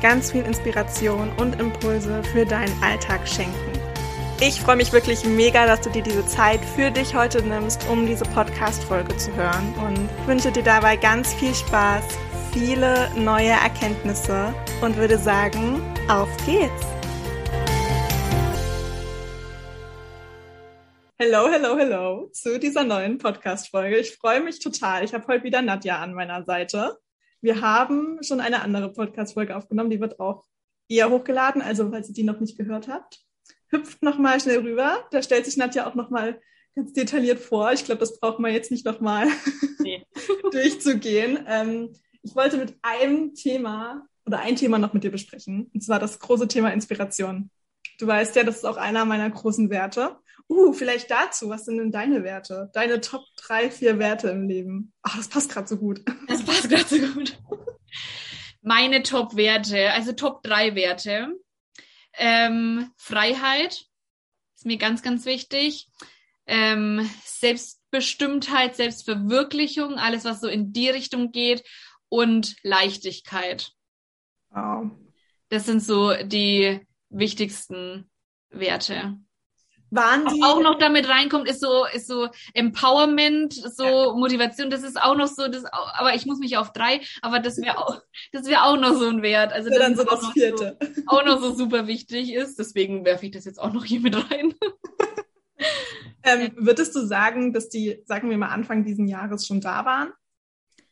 ganz viel Inspiration und Impulse für deinen Alltag schenken. Ich freue mich wirklich mega, dass du dir diese Zeit für dich heute nimmst, um diese Podcast-Folge zu hören und wünsche dir dabei ganz viel Spaß, viele neue Erkenntnisse und würde sagen, auf geht's! Hello, hello, hello zu dieser neuen Podcast-Folge. Ich freue mich total. Ich habe heute wieder Nadja an meiner Seite. Wir haben schon eine andere Podcast-Folge aufgenommen, die wird auch eher hochgeladen. Also, falls ihr die noch nicht gehört habt, hüpft nochmal schnell rüber. Da stellt sich Nadja auch nochmal ganz detailliert vor. Ich glaube, das braucht man jetzt nicht nochmal nee. durchzugehen. Ähm, ich wollte mit einem Thema oder ein Thema noch mit dir besprechen. Und zwar das große Thema Inspiration. Du weißt ja, das ist auch einer meiner großen Werte. Uh, vielleicht dazu. Was sind denn deine Werte? Deine Top drei, vier Werte im Leben? Ach, das passt gerade so gut. Das passt gerade so gut. Meine Top-Werte, also Top drei Werte. Ähm, Freiheit ist mir ganz, ganz wichtig. Ähm, Selbstbestimmtheit, Selbstverwirklichung, alles, was so in die Richtung geht und Leichtigkeit. Wow. Das sind so die wichtigsten Werte waren die auch noch damit reinkommt, ist so ist so Empowerment, so ja. Motivation. Das ist auch noch so, das aber ich muss mich auf drei, aber das wäre auch das wäre auch noch so ein Wert. Also das dann so das vierte so, auch noch so super wichtig ist. Deswegen werfe ich das jetzt auch noch hier mit rein. ähm, würdest du sagen, dass die, sagen wir mal Anfang diesen Jahres schon da waren?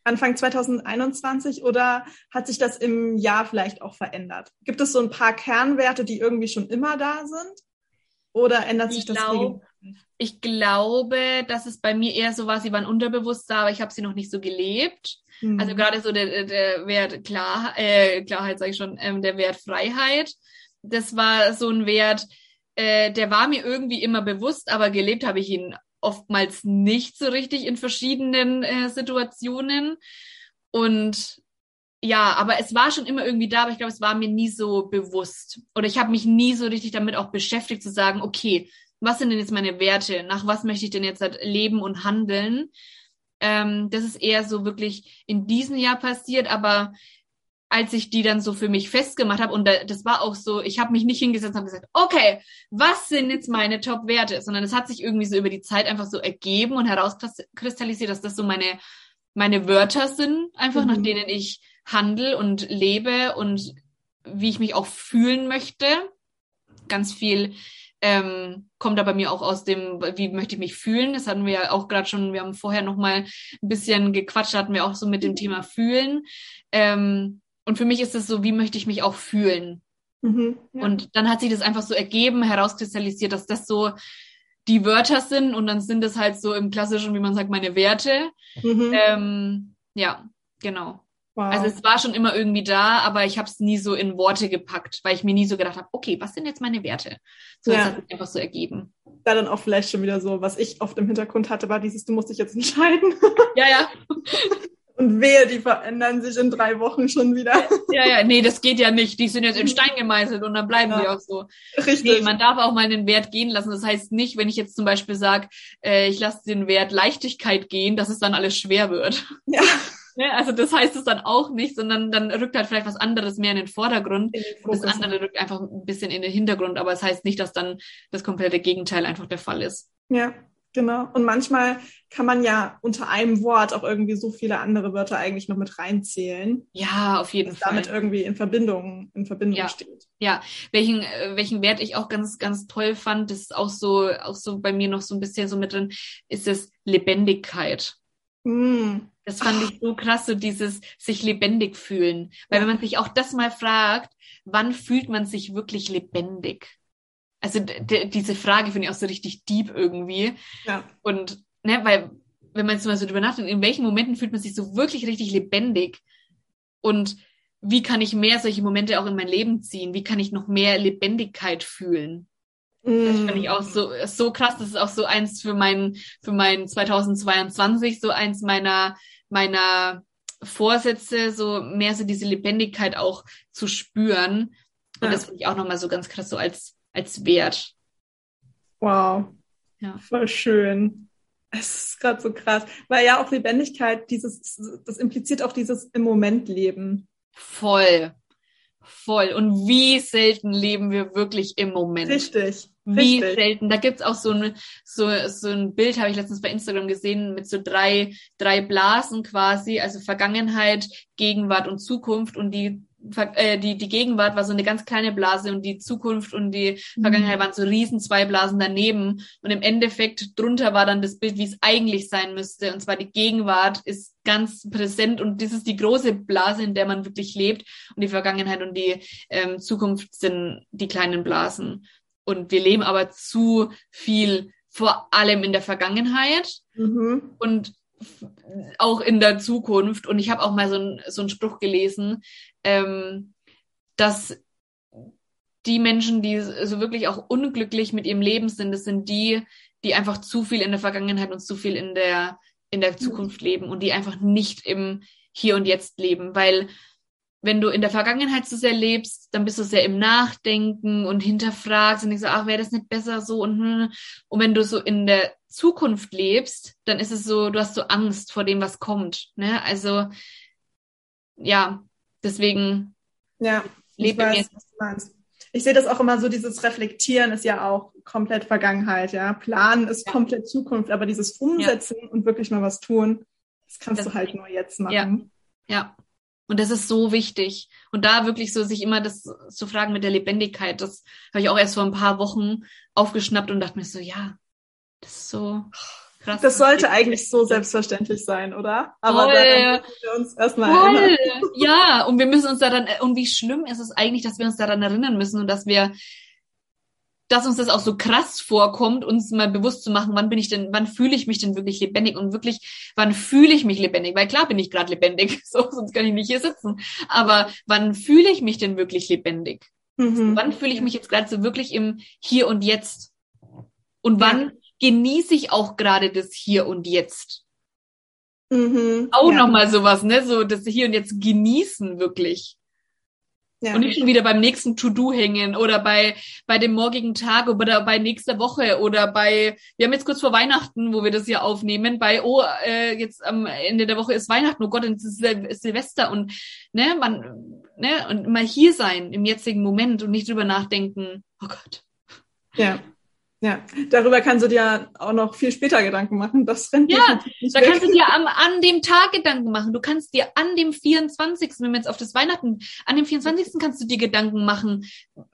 Anfang 2021 oder hat sich das im Jahr vielleicht auch verändert? Gibt es so ein paar Kernwerte, die irgendwie schon immer da sind? Oder ändert sich das glaub, Ich glaube, dass es bei mir eher so war, sie waren unterbewusst da, aber ich habe sie noch nicht so gelebt. Mhm. Also gerade so der, der Wert Klar, äh, Klarheit, sage ich schon, ähm, der Wert Freiheit. Das war so ein Wert, äh, der war mir irgendwie immer bewusst, aber gelebt habe ich ihn oftmals nicht so richtig in verschiedenen äh, Situationen. Und ja, aber es war schon immer irgendwie da, aber ich glaube, es war mir nie so bewusst. Oder ich habe mich nie so richtig damit auch beschäftigt, zu sagen, okay, was sind denn jetzt meine Werte? Nach was möchte ich denn jetzt halt leben und handeln? Ähm, das ist eher so wirklich in diesem Jahr passiert, aber als ich die dann so für mich festgemacht habe, und das war auch so, ich habe mich nicht hingesetzt und habe gesagt, okay, was sind jetzt meine Top-Werte? Sondern es hat sich irgendwie so über die Zeit einfach so ergeben und herauskristallisiert, dass das so meine, meine Wörter sind, einfach mhm. nach denen ich handel und lebe und wie ich mich auch fühlen möchte. Ganz viel ähm, kommt da bei mir auch aus dem, wie möchte ich mich fühlen. Das hatten wir ja auch gerade schon, wir haben vorher noch mal ein bisschen gequatscht, hatten wir auch so mit dem Thema fühlen. Ähm, und für mich ist es so, wie möchte ich mich auch fühlen? Mhm, ja. Und dann hat sich das einfach so ergeben, herauskristallisiert, dass das so die Wörter sind und dann sind es halt so im klassischen, wie man sagt, meine Werte. Mhm. Ähm, ja, genau. Wow. Also es war schon immer irgendwie da, aber ich habe es nie so in Worte gepackt, weil ich mir nie so gedacht habe, okay, was sind jetzt meine Werte? So, ja. das hat sich einfach so ergeben. Da dann auch vielleicht schon wieder so, was ich oft im Hintergrund hatte, war dieses, du musst dich jetzt entscheiden. Ja, ja. Und wehe, die verändern sich in drei Wochen schon wieder. Ja, ja, nee, das geht ja nicht. Die sind jetzt in Stein gemeißelt und dann bleiben ja. die auch so. Richtig. Nee, man darf auch mal den Wert gehen lassen. Das heißt nicht, wenn ich jetzt zum Beispiel sage, äh, ich lasse den Wert Leichtigkeit gehen, dass es dann alles schwer wird. Ja. Ne? Also das heißt es dann auch nicht, sondern dann rückt halt vielleicht was anderes mehr in den Vordergrund. Und das andere rückt einfach ein bisschen in den Hintergrund, aber es das heißt nicht, dass dann das komplette Gegenteil einfach der Fall ist. Ja, genau. Und manchmal kann man ja unter einem Wort auch irgendwie so viele andere Wörter eigentlich noch mit reinzählen. Ja, auf jeden Fall. Damit irgendwie in Verbindung, in Verbindung ja. steht. Ja, welchen, äh, welchen Wert ich auch ganz, ganz toll fand, das ist auch so, auch so bei mir noch so ein bisschen so mit drin, ist es Lebendigkeit. Mm. Das fand ich so krass, so dieses sich lebendig fühlen. Weil wenn man sich auch das mal fragt, wann fühlt man sich wirklich lebendig? Also diese Frage finde ich auch so richtig deep irgendwie. Ja. Und, ne, weil, wenn man jetzt mal so drüber nachdenkt, in welchen Momenten fühlt man sich so wirklich richtig lebendig? Und wie kann ich mehr solche Momente auch in mein Leben ziehen? Wie kann ich noch mehr Lebendigkeit fühlen? Mm. Das finde ich auch so, so krass. Das ist auch so eins für mein, für mein 2022, so eins meiner, meiner Vorsätze, so mehr so diese Lebendigkeit auch zu spüren. Und ja. das finde ich auch nochmal so ganz krass so als, als Wert. Wow. Ja. Voll schön. Es ist gerade so krass, weil ja auch Lebendigkeit, dieses, das impliziert auch dieses im Moment leben. Voll. Voll. Und wie selten leben wir wirklich im Moment. Richtig. Wie Richtig. selten. Da gibt's auch so ein, so, so ein Bild, habe ich letztens bei Instagram gesehen, mit so drei, drei Blasen quasi, also Vergangenheit, Gegenwart und Zukunft. Und die äh, die, die Gegenwart war so eine ganz kleine Blase und die Zukunft und die Vergangenheit mhm. waren so riesen zwei Blasen daneben. Und im Endeffekt drunter war dann das Bild, wie es eigentlich sein müsste. Und zwar die Gegenwart ist ganz präsent und das ist die große Blase, in der man wirklich lebt. Und die Vergangenheit und die ähm, Zukunft sind die kleinen Blasen. Und wir leben aber zu viel vor allem in der Vergangenheit. Mhm. Und auch in der Zukunft. Und ich habe auch mal so, ein, so einen Spruch gelesen, ähm, dass die Menschen, die so wirklich auch unglücklich mit ihrem Leben sind, das sind die, die einfach zu viel in der Vergangenheit und zu viel in der, in der Zukunft leben und die einfach nicht im Hier und Jetzt leben, weil wenn du in der Vergangenheit zu sehr lebst, dann bist du sehr im Nachdenken und hinterfragst und denkst so, ach, wäre das nicht besser so und hm. und wenn du so in der Zukunft lebst, dann ist es so, du hast so Angst vor dem, was kommt, ne? Also ja, deswegen ja, lebe ich weiß, was du meinst. Ich sehe das auch immer so, dieses Reflektieren ist ja auch komplett Vergangenheit, ja. Planen ist ja. komplett Zukunft, aber dieses Umsetzen ja. und wirklich mal was tun, das kannst das, du halt nur jetzt machen. Ja. ja. Und das ist so wichtig. Und da wirklich so sich immer das zu fragen mit der Lebendigkeit, das habe ich auch erst vor ein paar Wochen aufgeschnappt und dachte mir so, ja, das ist so krass. Das sollte eigentlich so selbstverständlich sein, oder? Aber Voll. daran müssen wir uns erstmal erinnern. Ja, und wir müssen uns daran, und wie schlimm ist es eigentlich, dass wir uns daran erinnern müssen und dass wir dass uns das auch so krass vorkommt, uns mal bewusst zu machen, wann bin ich denn, wann fühle ich mich denn wirklich lebendig und wirklich, wann fühle ich mich lebendig? Weil klar bin ich gerade lebendig, so, sonst kann ich nicht hier sitzen. Aber wann fühle ich mich denn wirklich lebendig? Mhm. Wann fühle ich mich jetzt gerade so wirklich im Hier und Jetzt? Und wann ja. genieße ich auch gerade das Hier und Jetzt? Mhm. Auch ja. nochmal sowas, ne? So das Hier und Jetzt genießen wirklich. Ja. Und nicht schon wieder beim nächsten To-Do hängen oder bei, bei dem morgigen Tag oder bei nächster Woche oder bei, wir haben jetzt kurz vor Weihnachten, wo wir das hier aufnehmen, bei, oh, äh, jetzt am Ende der Woche ist Weihnachten, oh Gott, es ist Silvester und, ne, man, ne, und mal hier sein im jetzigen Moment und nicht drüber nachdenken, oh Gott. Ja. Ja, darüber kannst du dir auch noch viel später Gedanken machen. Das rennt ja, da weg. kannst du dir am, an dem Tag Gedanken machen. Du kannst dir an dem 24., wenn wir jetzt auf das Weihnachten, an dem 24. kannst du dir Gedanken machen,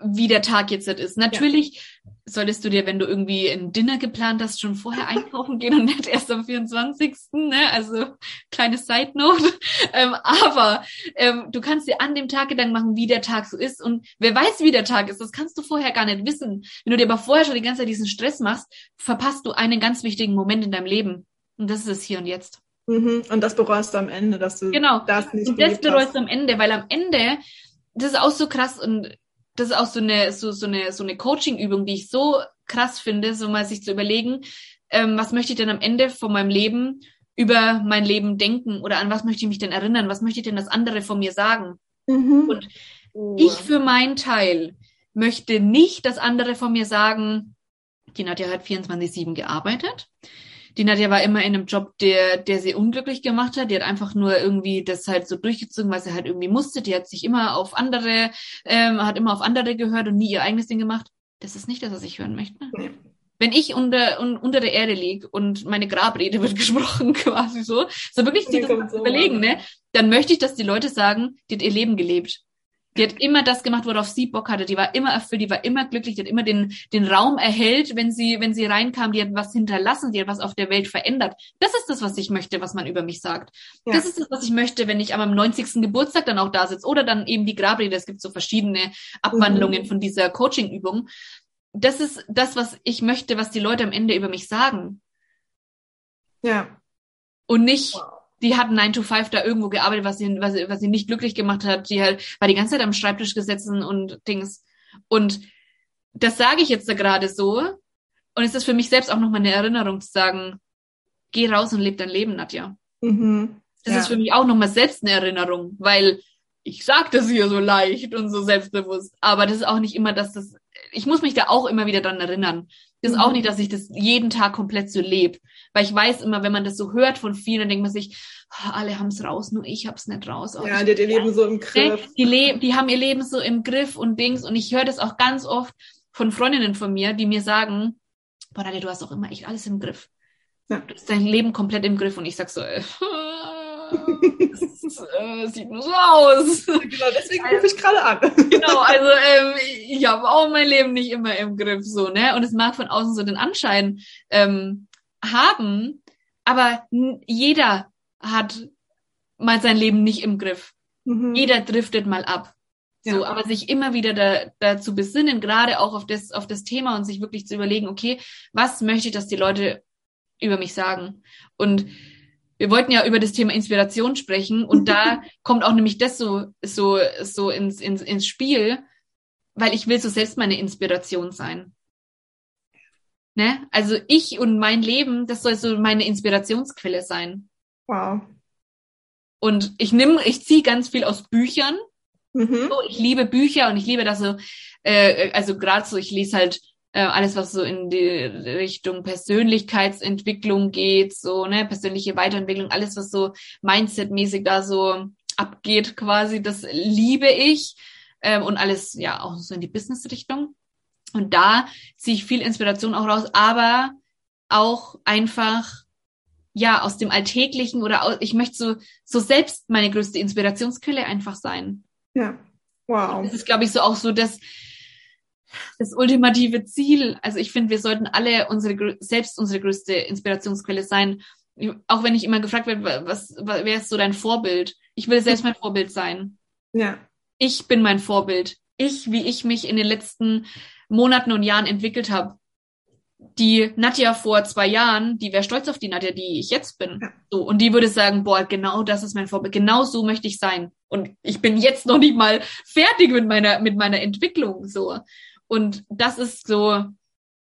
wie der Tag jetzt ist. Natürlich solltest du dir, wenn du irgendwie ein Dinner geplant hast, schon vorher einkaufen gehen und nicht erst am 24. Ne? Also kleine Side Note. Ähm, aber ähm, du kannst dir an dem Tag Gedanken machen, wie der Tag so ist. Und wer weiß, wie der Tag ist, das kannst du vorher gar nicht wissen. Wenn du dir aber vorher schon die ganze Zeit diesen Stress machst, verpasst du einen ganz wichtigen Moment in deinem Leben. Und das ist es hier und jetzt. Mhm. Und das bereust du am Ende, dass du genau. das nicht Und das bereust du am Ende, weil am Ende, das ist auch so krass und das ist auch so eine, so, so eine, so eine Coaching-Übung, die ich so krass finde, so mal sich zu überlegen, ähm, was möchte ich denn am Ende von meinem Leben über mein Leben denken oder an was möchte ich mich denn erinnern? Was möchte ich denn das andere von mir sagen? Mhm. Und oh. ich für meinen Teil möchte nicht, dass andere von mir sagen, die Nadja hat 24-7 gearbeitet. Die Nadja war immer in einem Job, der, der sie unglücklich gemacht hat. Die hat einfach nur irgendwie das halt so durchgezogen, weil sie halt irgendwie musste. Die hat sich immer auf andere, ähm, hat immer auf andere gehört und nie ihr eigenes Ding gemacht. Das ist nicht das, was ich hören möchte. Nee. Wenn ich unter, un, unter der Erde lieg und meine Grabrede wird gesprochen, quasi so, so wirklich sich das so überlegen, ne? Dann möchte ich, dass die Leute sagen, die hat ihr Leben gelebt. Die hat immer das gemacht, worauf sie Bock hatte. Die war immer erfüllt, die war immer glücklich, die hat immer den, den Raum erhellt, wenn sie, wenn sie reinkam, die hat was hinterlassen, die hat was auf der Welt verändert. Das ist das, was ich möchte, was man über mich sagt. Ja. Das ist das, was ich möchte, wenn ich am 90. Geburtstag dann auch da sitze. Oder dann eben die Grabrede. Es gibt so verschiedene Abwandlungen mhm. von dieser Coaching-Übung. Das ist das, was ich möchte, was die Leute am Ende über mich sagen. Ja. Und nicht, wow die hat 9 to 5 da irgendwo gearbeitet, was sie, was, was sie nicht glücklich gemacht hat. Die halt war die ganze Zeit am Schreibtisch gesessen und Dings. Und das sage ich jetzt da gerade so. Und es ist für mich selbst auch nochmal eine Erinnerung zu sagen, geh raus und leb dein Leben, Nadja. Mhm. Das ja. ist für mich auch nochmal selbst eine Erinnerung, weil ich sage das hier so leicht und so selbstbewusst, aber das ist auch nicht immer, dass das, ich muss mich da auch immer wieder dran erinnern. Das ist mhm. auch nicht, dass ich das jeden Tag komplett so lebe, weil ich weiß immer, wenn man das so hört von vielen, dann denkt man sich, oh, alle haben es raus, nur ich hab's nicht raus. Oh, ja, die hat ihr Leben so im Griff. Die, leb die haben ihr Leben so im Griff und Dings und ich höre das auch ganz oft von Freundinnen von mir, die mir sagen, boah, Nadja, du hast auch immer echt alles im Griff. Ja. Du hast dein Leben komplett im Griff und ich sag so, äh, das äh, sieht nur so aus. Genau, deswegen rufe ich gerade an. genau, also ähm, ich habe auch mein Leben nicht immer im Griff, so, ne? Und es mag von außen so den Anschein ähm, haben, aber jeder hat mal sein Leben nicht im Griff. Mhm. Jeder driftet mal ab. So, ja. aber sich immer wieder da, dazu besinnen, gerade auch auf das, auf das Thema und sich wirklich zu überlegen, okay, was möchte ich, dass die Leute über mich sagen? Und wir wollten ja über das Thema Inspiration sprechen und da kommt auch nämlich das so, so, so ins, ins, ins Spiel, weil ich will so selbst meine Inspiration sein. Ne? Also ich und mein Leben, das soll so meine Inspirationsquelle sein. Wow. Und ich nehme, ich ziehe ganz viel aus Büchern. Mhm. So, ich liebe Bücher und ich liebe das so, äh, also gerade so, ich lese halt äh, alles, was so in die Richtung Persönlichkeitsentwicklung geht, so, ne, persönliche Weiterentwicklung, alles, was so Mindset-mäßig da so abgeht quasi, das liebe ich. Ähm, und alles, ja, auch so in die Business-Richtung. Und da ziehe ich viel Inspiration auch raus, aber auch einfach, ja, aus dem Alltäglichen oder aus, ich möchte so, so selbst meine größte Inspirationsquelle einfach sein. Ja, wow. das ist, glaube ich, so auch so das, das ultimative Ziel. Also ich finde, wir sollten alle unsere selbst unsere größte Inspirationsquelle sein. Auch wenn ich immer gefragt werde, was, was wer ist so dein Vorbild? Ich will selbst mein Vorbild sein. Ja. Ich bin mein Vorbild. Ich, wie ich mich in den letzten Monaten und Jahren entwickelt habe. Die Nadja vor zwei Jahren, die wäre stolz auf die Nadja, die ich jetzt bin. So, und die würde sagen, boah, genau das ist mein Vorbild. Genau so möchte ich sein. Und ich bin jetzt noch nicht mal fertig mit meiner, mit meiner Entwicklung. So. Und das ist so,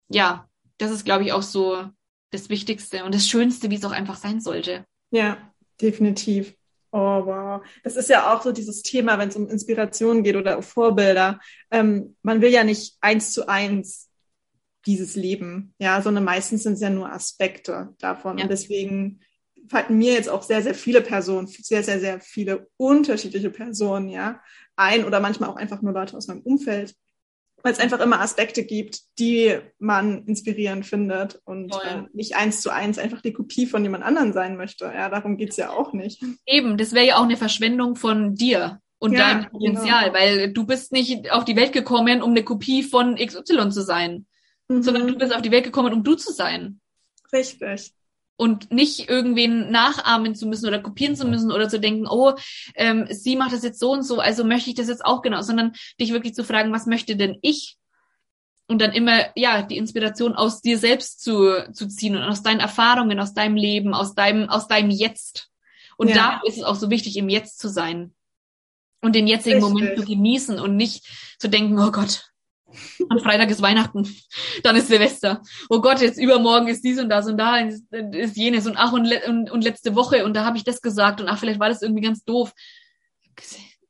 ja, das ist, glaube ich, auch so das Wichtigste und das Schönste, wie es auch einfach sein sollte. Ja, definitiv. Oh, wow. Das ist ja auch so dieses Thema, wenn es um Inspiration geht oder Vorbilder. Ähm, man will ja nicht eins zu eins dieses Leben, ja, sondern meistens sind es ja nur Aspekte davon. Ja. Und deswegen fallen mir jetzt auch sehr, sehr viele Personen, sehr, sehr, sehr viele unterschiedliche Personen, ja, ein oder manchmal auch einfach nur Leute aus meinem Umfeld, weil es einfach immer Aspekte gibt, die man inspirierend findet und äh, nicht eins zu eins einfach die Kopie von jemand anderen sein möchte. Ja, darum geht's ja auch nicht. Eben, das wäre ja auch eine Verschwendung von dir und ja, deinem Potenzial, genau. weil du bist nicht auf die Welt gekommen, um eine Kopie von XY zu sein, mhm. sondern du bist auf die Welt gekommen, um du zu sein. Richtig und nicht irgendwen nachahmen zu müssen oder kopieren zu müssen oder zu denken, oh, ähm, sie macht das jetzt so und so, also möchte ich das jetzt auch genau, sondern dich wirklich zu fragen, was möchte denn ich? Und dann immer, ja, die Inspiration aus dir selbst zu, zu ziehen und aus deinen Erfahrungen, aus deinem Leben, aus deinem, aus deinem Jetzt. Und ja. da ist es auch so wichtig, im Jetzt zu sein. Und den jetzigen Richtig. Moment zu genießen und nicht zu denken, oh Gott, am Freitag ist Weihnachten, dann ist Silvester. Oh Gott, jetzt übermorgen ist dies und das und da ist, ist jenes und ach und, und, und letzte Woche und da habe ich das gesagt und ach, vielleicht war das irgendwie ganz doof.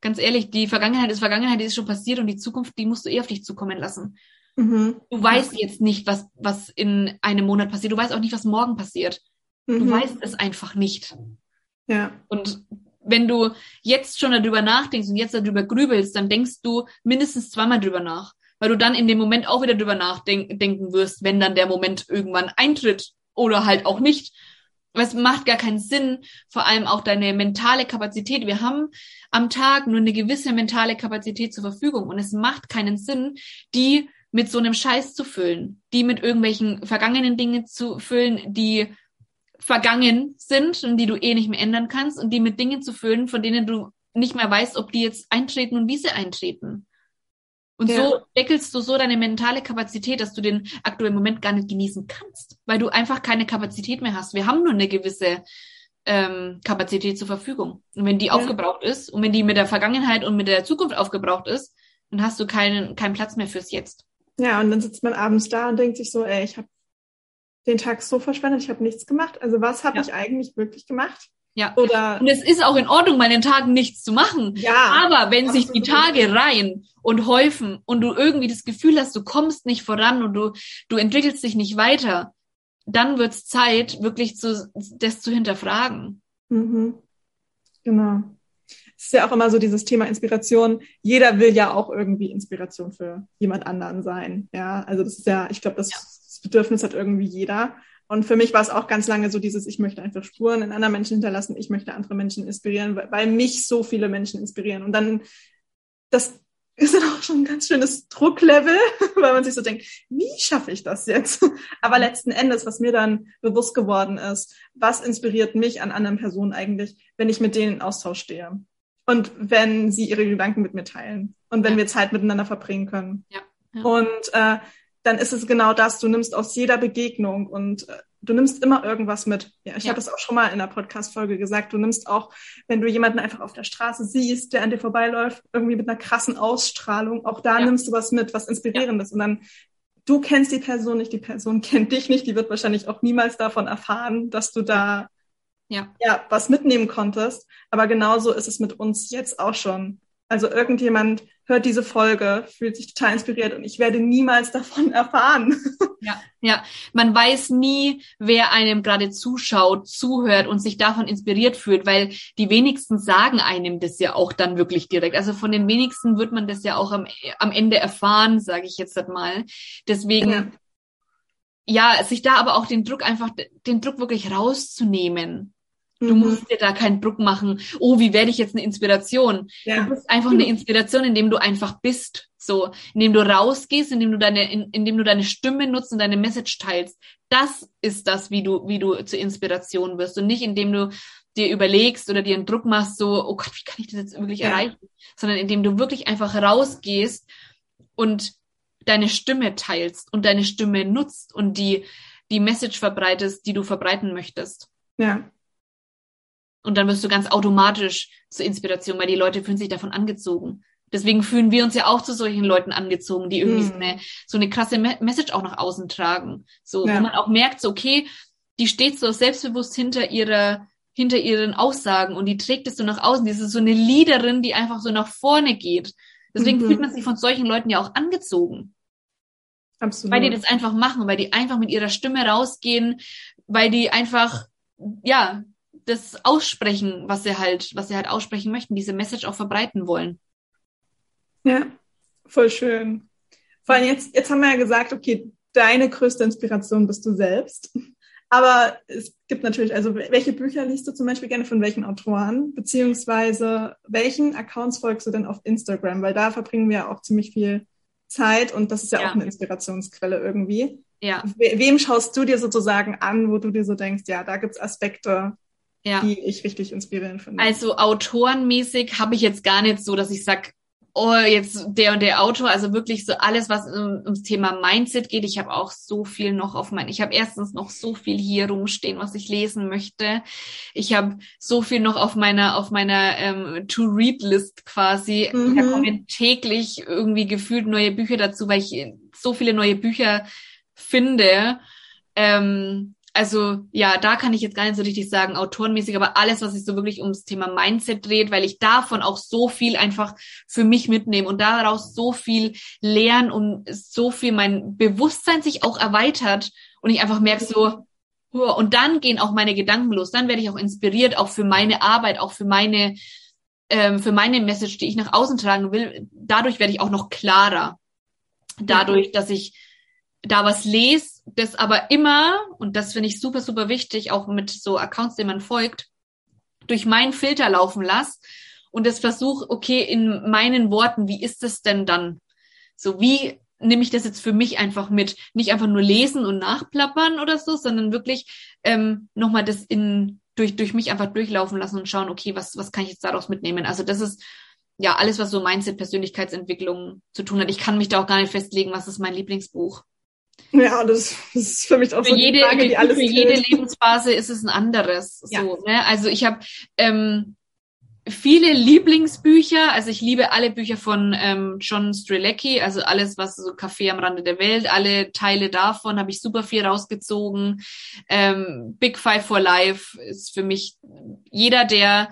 Ganz ehrlich, die Vergangenheit ist Vergangenheit, die ist schon passiert und die Zukunft, die musst du eh auf dich zukommen lassen. Mhm. Du weißt jetzt nicht, was, was in einem Monat passiert. Du weißt auch nicht, was morgen passiert. Mhm. Du weißt es einfach nicht. Ja. Und wenn du jetzt schon darüber nachdenkst und jetzt darüber grübelst, dann denkst du mindestens zweimal drüber nach weil du dann in dem Moment auch wieder drüber nachdenken wirst, wenn dann der Moment irgendwann eintritt oder halt auch nicht. Es macht gar keinen Sinn, vor allem auch deine mentale Kapazität. Wir haben am Tag nur eine gewisse mentale Kapazität zur Verfügung und es macht keinen Sinn, die mit so einem Scheiß zu füllen, die mit irgendwelchen vergangenen Dingen zu füllen, die vergangen sind und die du eh nicht mehr ändern kannst und die mit Dingen zu füllen, von denen du nicht mehr weißt, ob die jetzt eintreten und wie sie eintreten. Und ja. so deckelst du so deine mentale Kapazität, dass du den aktuellen Moment gar nicht genießen kannst, weil du einfach keine Kapazität mehr hast. Wir haben nur eine gewisse ähm, Kapazität zur Verfügung. Und wenn die ja. aufgebraucht ist und wenn die mit der Vergangenheit und mit der Zukunft aufgebraucht ist, dann hast du keinen, keinen Platz mehr fürs Jetzt. Ja, und dann sitzt man abends da und denkt sich so, ey, ich habe den Tag so verschwendet, ich habe nichts gemacht. Also was habe ja. ich eigentlich wirklich gemacht? Ja. Oder und es ist auch in Ordnung, mal den Tagen nichts zu machen. Ja. Aber wenn sich die Tage reihen und häufen und du irgendwie das Gefühl hast, du kommst nicht voran und du, du entwickelst dich nicht weiter, dann wird's Zeit, wirklich zu, das zu hinterfragen. Mhm. Genau. Es ist ja auch immer so dieses Thema Inspiration. Jeder will ja auch irgendwie Inspiration für jemand anderen sein. Ja, also das ist ja, ich glaube, das, ja. das Bedürfnis hat irgendwie jeder. Und für mich war es auch ganz lange so dieses, ich möchte einfach Spuren in anderen Menschen hinterlassen, ich möchte andere Menschen inspirieren, weil, weil mich so viele Menschen inspirieren. Und dann, das ist dann auch schon ein ganz schönes Drucklevel, weil man sich so denkt, wie schaffe ich das jetzt? Aber letzten Endes, was mir dann bewusst geworden ist, was inspiriert mich an anderen Personen eigentlich, wenn ich mit denen in Austausch stehe? Und wenn sie ihre Gedanken mit mir teilen und wenn wir Zeit miteinander verbringen können. Ja. ja. Und äh, dann ist es genau das, du nimmst aus jeder Begegnung und äh, du nimmst immer irgendwas mit. Ja, ich ja. habe das auch schon mal in der Podcast-Folge gesagt. Du nimmst auch, wenn du jemanden einfach auf der Straße siehst, der an dir vorbeiläuft, irgendwie mit einer krassen Ausstrahlung, auch da ja. nimmst du was mit, was Inspirierendes. Ja. Und dann, du kennst die Person nicht, die Person kennt dich nicht, die wird wahrscheinlich auch niemals davon erfahren, dass du da ja. ja was mitnehmen konntest. Aber genauso ist es mit uns jetzt auch schon. Also irgendjemand hört diese Folge, fühlt sich total inspiriert und ich werde niemals davon erfahren. Ja, ja. Man weiß nie, wer einem gerade zuschaut, zuhört und sich davon inspiriert fühlt, weil die wenigsten sagen einem das ja auch dann wirklich direkt. Also von den wenigsten wird man das ja auch am, am Ende erfahren, sage ich jetzt mal. Deswegen, ja. ja, sich da aber auch den Druck einfach, den Druck wirklich rauszunehmen Du mhm. musst dir da keinen Druck machen. Oh, wie werde ich jetzt eine Inspiration? Ja. Du bist einfach eine Inspiration, indem du einfach bist. So, indem du rausgehst, indem du deine, in, indem du deine Stimme nutzt und deine Message teilst. Das ist das, wie du, wie du zur Inspiration wirst und nicht indem du dir überlegst oder dir einen Druck machst, so, oh Gott, wie kann ich das jetzt wirklich ja. erreichen? Sondern indem du wirklich einfach rausgehst und deine Stimme teilst und deine Stimme nutzt und die, die Message verbreitest, die du verbreiten möchtest. Ja, und dann wirst du ganz automatisch zur Inspiration, weil die Leute fühlen sich davon angezogen. Deswegen fühlen wir uns ja auch zu solchen Leuten angezogen, die irgendwie hm. so, eine, so eine krasse Message auch nach außen tragen. So, ja. wo man auch merkt, so, okay, die steht so selbstbewusst hinter ihrer, hinter ihren Aussagen und die trägt es so nach außen. Die ist so eine Leaderin, die einfach so nach vorne geht. Deswegen mhm. fühlt man sich von solchen Leuten ja auch angezogen. Absolut. Weil die das einfach machen, weil die einfach mit ihrer Stimme rausgehen, weil die einfach, ja, das aussprechen, was sie halt, was sie halt aussprechen möchten, diese Message auch verbreiten wollen. Ja, voll schön. Vor allem jetzt, jetzt haben wir ja gesagt, okay, deine größte Inspiration bist du selbst. Aber es gibt natürlich, also welche Bücher liest du zum Beispiel gerne von welchen Autoren? Beziehungsweise welchen Accounts folgst du denn auf Instagram? Weil da verbringen wir auch ziemlich viel Zeit und das ist ja, ja. auch eine Inspirationsquelle irgendwie. Ja. We wem schaust du dir sozusagen an, wo du dir so denkst, ja, da gibt's Aspekte, ja. die ich richtig inspirierend finde. Also autorenmäßig habe ich jetzt gar nicht so, dass ich sag, oh, jetzt der und der Autor, also wirklich so alles, was um, ums Thema Mindset geht. Ich habe auch so viel noch auf mein, ich habe erstens noch so viel hier rumstehen, was ich lesen möchte. Ich habe so viel noch auf meiner, auf meiner ähm, To-Read-List quasi. Mhm. Da kommen täglich irgendwie gefühlt neue Bücher dazu, weil ich so viele neue Bücher finde. Ähm, also ja, da kann ich jetzt gar nicht so richtig sagen, autorenmäßig, aber alles, was sich so wirklich ums Thema Mindset dreht, weil ich davon auch so viel einfach für mich mitnehme und daraus so viel lernen und so viel mein Bewusstsein sich auch erweitert und ich einfach merke so, und dann gehen auch meine Gedanken los, dann werde ich auch inspiriert, auch für meine Arbeit, auch für meine, ähm, für meine Message, die ich nach außen tragen will. Dadurch werde ich auch noch klarer. Dadurch, dass ich da was lese, das aber immer, und das finde ich super, super wichtig, auch mit so Accounts, denen man folgt, durch meinen Filter laufen lasse und das versuche, okay, in meinen Worten, wie ist das denn dann? So, wie nehme ich das jetzt für mich einfach mit? Nicht einfach nur lesen und nachplappern oder so, sondern wirklich ähm, nochmal das in durch, durch mich einfach durchlaufen lassen und schauen, okay, was, was kann ich jetzt daraus mitnehmen? Also das ist ja alles, was so Mindset, Persönlichkeitsentwicklung zu tun hat. Ich kann mich da auch gar nicht festlegen, was ist mein Lieblingsbuch. Ja, das, das ist für mich auch für so jede, Frage, die alles Für jede Lebensphase ist es ein anderes. Ja. So, ne? Also ich habe ähm, viele Lieblingsbücher. Also ich liebe alle Bücher von ähm, John Strelecki, also alles, was so Café am Rande der Welt, alle Teile davon habe ich super viel rausgezogen. Ähm, Big Five for Life ist für mich jeder, der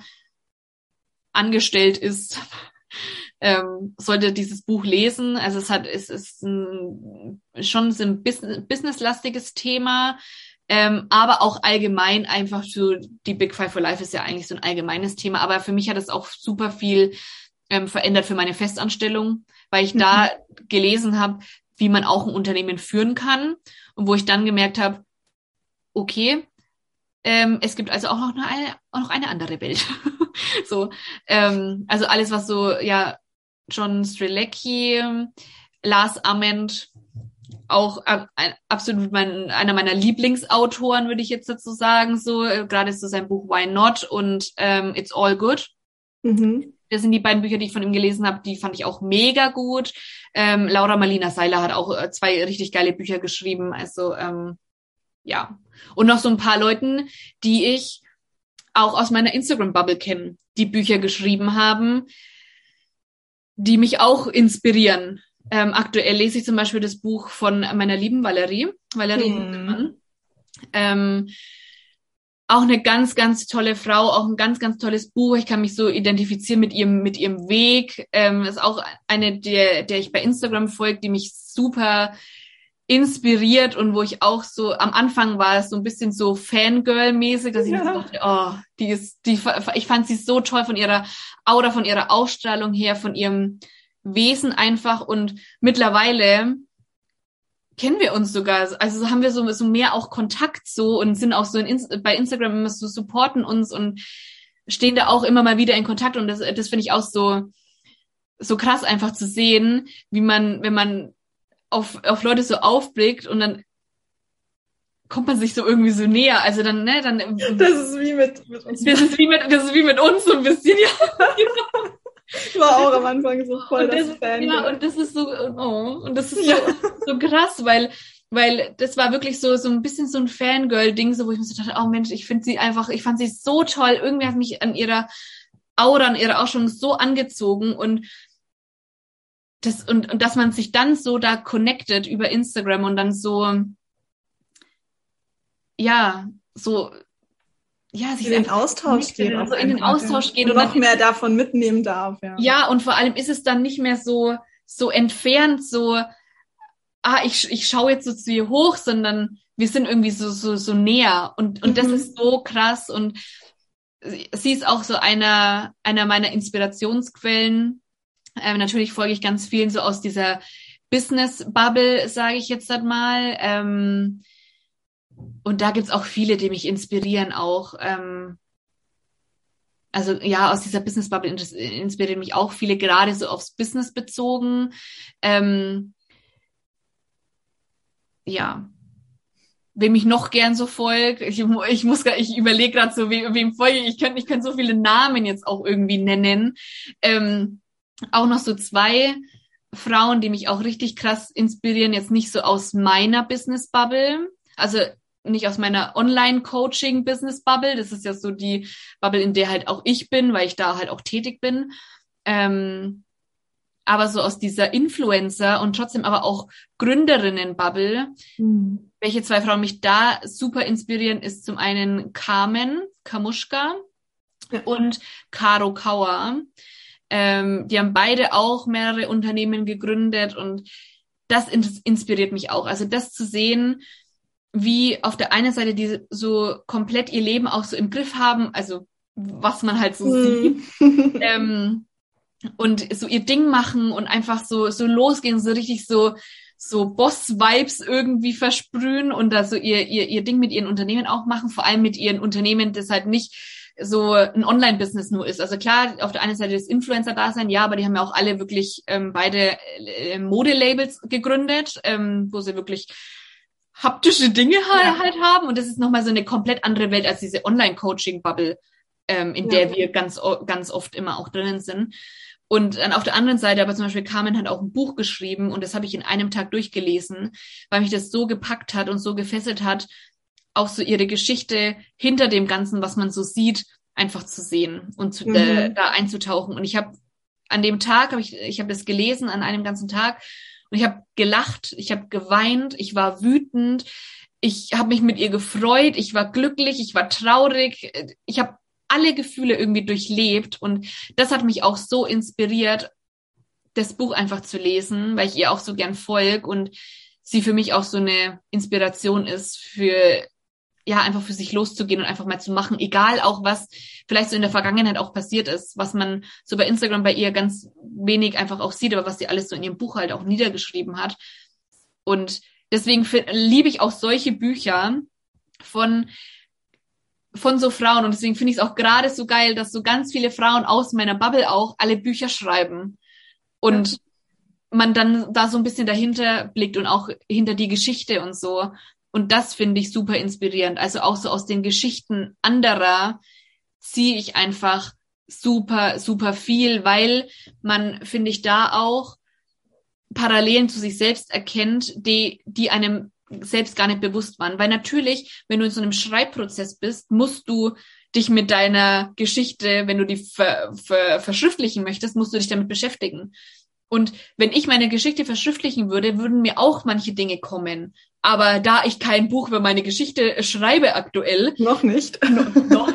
angestellt ist, ähm, sollte dieses Buch lesen. Also es hat, es ist ein, schon so ein business, businesslastiges Thema, ähm, aber auch allgemein einfach so die Big Five for Life ist ja eigentlich so ein allgemeines Thema, aber für mich hat es auch super viel ähm, verändert für meine Festanstellung, weil ich mhm. da gelesen habe, wie man auch ein Unternehmen führen kann und wo ich dann gemerkt habe, okay, ähm, es gibt also auch noch eine, auch noch eine andere Welt. so, ähm, also alles, was so, ja, John Strelecki, Lars Ament, auch äh, ein, absolut mein, einer meiner Lieblingsautoren, würde ich jetzt dazu sagen, so, äh, gerade ist so sein Buch Why Not und ähm, It's All Good. Mhm. Das sind die beiden Bücher, die ich von ihm gelesen habe, die fand ich auch mega gut. Ähm, Laura Marlina Seiler hat auch äh, zwei richtig geile Bücher geschrieben, also ähm, ja. Und noch so ein paar Leuten, die ich auch aus meiner Instagram-Bubble kenne, die Bücher geschrieben haben, die mich auch inspirieren. Ähm, aktuell lese ich zum Beispiel das Buch von meiner lieben Valerie, Valerie hm. ähm, auch eine ganz, ganz tolle Frau, auch ein ganz, ganz tolles Buch. Ich kann mich so identifizieren mit ihrem, mit ihrem Weg. Ähm, ist auch eine, der, der ich bei Instagram folge, die mich super inspiriert und wo ich auch so am Anfang war es so ein bisschen so Fangirl-mäßig, dass ich ja. dachte, oh, die ist, die, ich fand sie so toll von ihrer Aura, von ihrer Ausstrahlung her, von ihrem Wesen einfach. Und mittlerweile kennen wir uns sogar, also haben wir so, so mehr auch Kontakt so und sind auch so in, bei Instagram immer so supporten uns und stehen da auch immer mal wieder in Kontakt. Und das, das finde ich auch so, so krass einfach zu sehen, wie man, wenn man auf, auf Leute so aufblickt und dann kommt man sich so irgendwie so näher. Also dann, ne, dann. Das ist wie mit, mit uns. Das ist wie mit, das ist wie mit uns so ein bisschen, ja. Ich war auch am Anfang so voll das, das Fan. Ja, und das ist so, oh, und das ist so, ja. so krass, weil, weil das war wirklich so, so ein bisschen so ein Fangirl-Ding, so, wo ich mir so dachte, oh Mensch, ich finde sie einfach, ich fand sie so toll. Irgendwie hat mich an ihrer Aura, an ihrer Ausstellung so angezogen und das, und, und dass man sich dann so da connected über Instagram und dann so, ja, so, ja, sich in den Austausch geht, also in den Austausch geht und, und noch mehr davon mitnehmen darf, ja. Ja, und vor allem ist es dann nicht mehr so, so entfernt, so, ah, ich, ich schaue jetzt so zu ihr hoch, sondern wir sind irgendwie so, so, so näher und, und mhm. das ist so krass und sie ist auch so einer, einer meiner Inspirationsquellen, ähm, natürlich folge ich ganz vielen so aus dieser Business-Bubble, sage ich jetzt mal. Ähm, und da gibt's auch viele, die mich inspirieren auch. Ähm, also ja, aus dieser Business-Bubble inspirieren mich auch viele, gerade so aufs Business bezogen. Ähm, ja, wem ich noch gern so folge. Ich, ich muss ich überlege gerade so, wem, wem folge ich. Ich könnte ich könnte so viele Namen jetzt auch irgendwie nennen. Ähm, auch noch so zwei Frauen, die mich auch richtig krass inspirieren, jetzt nicht so aus meiner Business Bubble, also nicht aus meiner Online-Coaching Business Bubble, das ist ja so die Bubble, in der halt auch ich bin, weil ich da halt auch tätig bin. Ähm, aber so aus dieser Influencer und trotzdem aber auch Gründerinnen-Bubble. Mhm. Welche zwei Frauen mich da super inspirieren, ist zum einen Carmen Kamuschka ja. und Caro Kauer. Ähm, die haben beide auch mehrere Unternehmen gegründet und das inspiriert mich auch. Also das zu sehen, wie auf der einen Seite die so komplett ihr Leben auch so im Griff haben, also was man halt so mhm. sieht. ähm, und so ihr Ding machen und einfach so, so losgehen, so richtig so, so Boss-Vibes irgendwie versprühen und da so ihr, ihr, ihr Ding mit ihren Unternehmen auch machen, vor allem mit ihren Unternehmen, das halt nicht so ein Online-Business nur ist. Also klar, auf der einen Seite das Influencer-Dasein, ja, aber die haben ja auch alle wirklich ähm, beide äh, Modelabels gegründet, ähm, wo sie wirklich haptische Dinge halt, ja. halt haben. Und das ist nochmal so eine komplett andere Welt als diese Online-Coaching-Bubble, ähm, in ja. der wir ganz, ganz oft immer auch drinnen sind. Und dann auf der anderen Seite, aber zum Beispiel Carmen hat auch ein Buch geschrieben und das habe ich in einem Tag durchgelesen, weil mich das so gepackt hat und so gefesselt hat, auch so ihre Geschichte hinter dem Ganzen, was man so sieht, einfach zu sehen und zu, mhm. äh, da einzutauchen. Und ich habe an dem Tag, habe ich, ich habe das gelesen an einem ganzen Tag und ich habe gelacht, ich habe geweint, ich war wütend, ich habe mich mit ihr gefreut, ich war glücklich, ich war traurig, ich habe alle Gefühle irgendwie durchlebt und das hat mich auch so inspiriert, das Buch einfach zu lesen, weil ich ihr auch so gern folg und sie für mich auch so eine Inspiration ist für ja, einfach für sich loszugehen und einfach mal zu machen, egal auch was vielleicht so in der Vergangenheit auch passiert ist, was man so bei Instagram bei ihr ganz wenig einfach auch sieht, aber was sie alles so in ihrem Buch halt auch niedergeschrieben hat. Und deswegen liebe ich auch solche Bücher von von so Frauen und deswegen finde ich es auch gerade so geil, dass so ganz viele Frauen aus meiner Bubble auch alle Bücher schreiben und ja. man dann da so ein bisschen dahinter blickt und auch hinter die Geschichte und so und das finde ich super inspirierend. Also auch so aus den Geschichten anderer ziehe ich einfach super, super viel, weil man, finde ich, da auch Parallelen zu sich selbst erkennt, die, die einem selbst gar nicht bewusst waren. Weil natürlich, wenn du in so einem Schreibprozess bist, musst du dich mit deiner Geschichte, wenn du die ver, ver, verschriftlichen möchtest, musst du dich damit beschäftigen. Und wenn ich meine Geschichte verschriftlichen würde, würden mir auch manche Dinge kommen. Aber da ich kein Buch über meine Geschichte schreibe aktuell. Noch nicht. noch,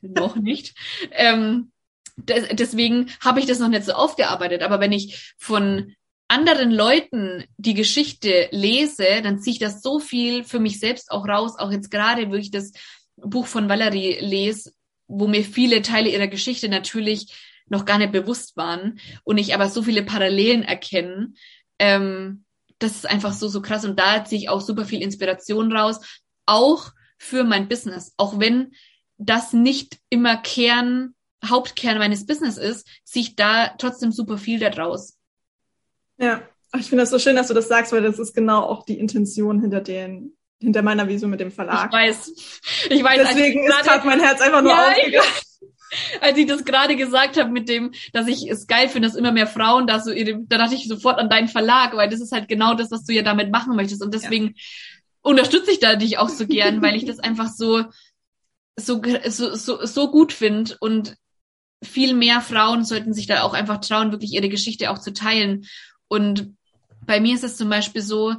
noch nicht. Ähm, deswegen habe ich das noch nicht so aufgearbeitet. Aber wenn ich von anderen Leuten die Geschichte lese, dann ziehe ich das so viel für mich selbst auch raus. Auch jetzt gerade, wo ich das Buch von Valerie lese, wo mir viele Teile ihrer Geschichte natürlich noch gar nicht bewusst waren und ich aber so viele Parallelen erkenne. Ähm, das ist einfach so, so krass. Und da ziehe ich auch super viel Inspiration raus, auch für mein Business. Auch wenn das nicht immer Kern, Hauptkern meines Business ist, ziehe ich da trotzdem super viel daraus. Ja, ich finde das so schön, dass du das sagst, weil das ist genau auch die Intention hinter den, hinter meiner Vision mit dem Verlag. Ich weiß. Ich weiß. Deswegen ist gerade mein Herz einfach nur ja, aufgegangen als ich das gerade gesagt habe mit dem, dass ich es geil finde, dass immer mehr Frauen da so ihre, da dachte ich sofort an deinen Verlag, weil das ist halt genau das, was du ja damit machen möchtest. Und deswegen ja. unterstütze ich da dich auch so gern, weil ich das einfach so, so, so, so, so gut finde und viel mehr Frauen sollten sich da auch einfach trauen, wirklich ihre Geschichte auch zu teilen. Und bei mir ist es zum Beispiel so,